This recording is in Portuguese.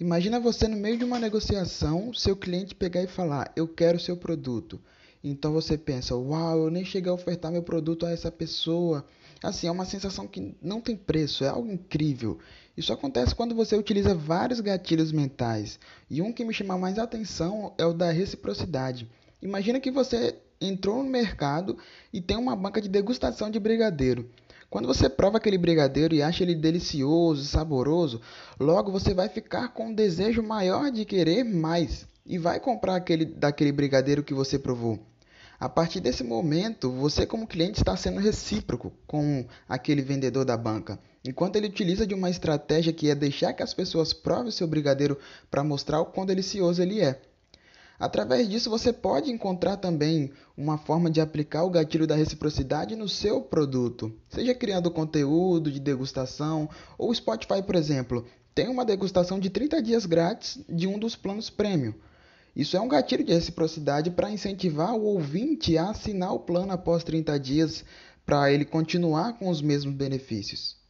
Imagina você no meio de uma negociação, seu cliente pegar e falar: "Eu quero seu produto". Então você pensa: "Uau, eu nem cheguei a ofertar meu produto a essa pessoa". Assim, é uma sensação que não tem preço, é algo incrível. Isso acontece quando você utiliza vários gatilhos mentais. E um que me chama mais atenção é o da reciprocidade. Imagina que você entrou no mercado e tem uma banca de degustação de brigadeiro. Quando você prova aquele brigadeiro e acha ele delicioso, saboroso, logo você vai ficar com um desejo maior de querer mais e vai comprar aquele daquele brigadeiro que você provou. A partir desse momento, você como cliente está sendo recíproco com aquele vendedor da banca, enquanto ele utiliza de uma estratégia que é deixar que as pessoas provem seu brigadeiro para mostrar o quão delicioso ele é. Através disso, você pode encontrar também uma forma de aplicar o gatilho da reciprocidade no seu produto, seja criando conteúdo de degustação ou Spotify, por exemplo, tem uma degustação de 30 dias grátis de um dos planos premium. Isso é um gatilho de reciprocidade para incentivar o ouvinte a assinar o plano após 30 dias para ele continuar com os mesmos benefícios.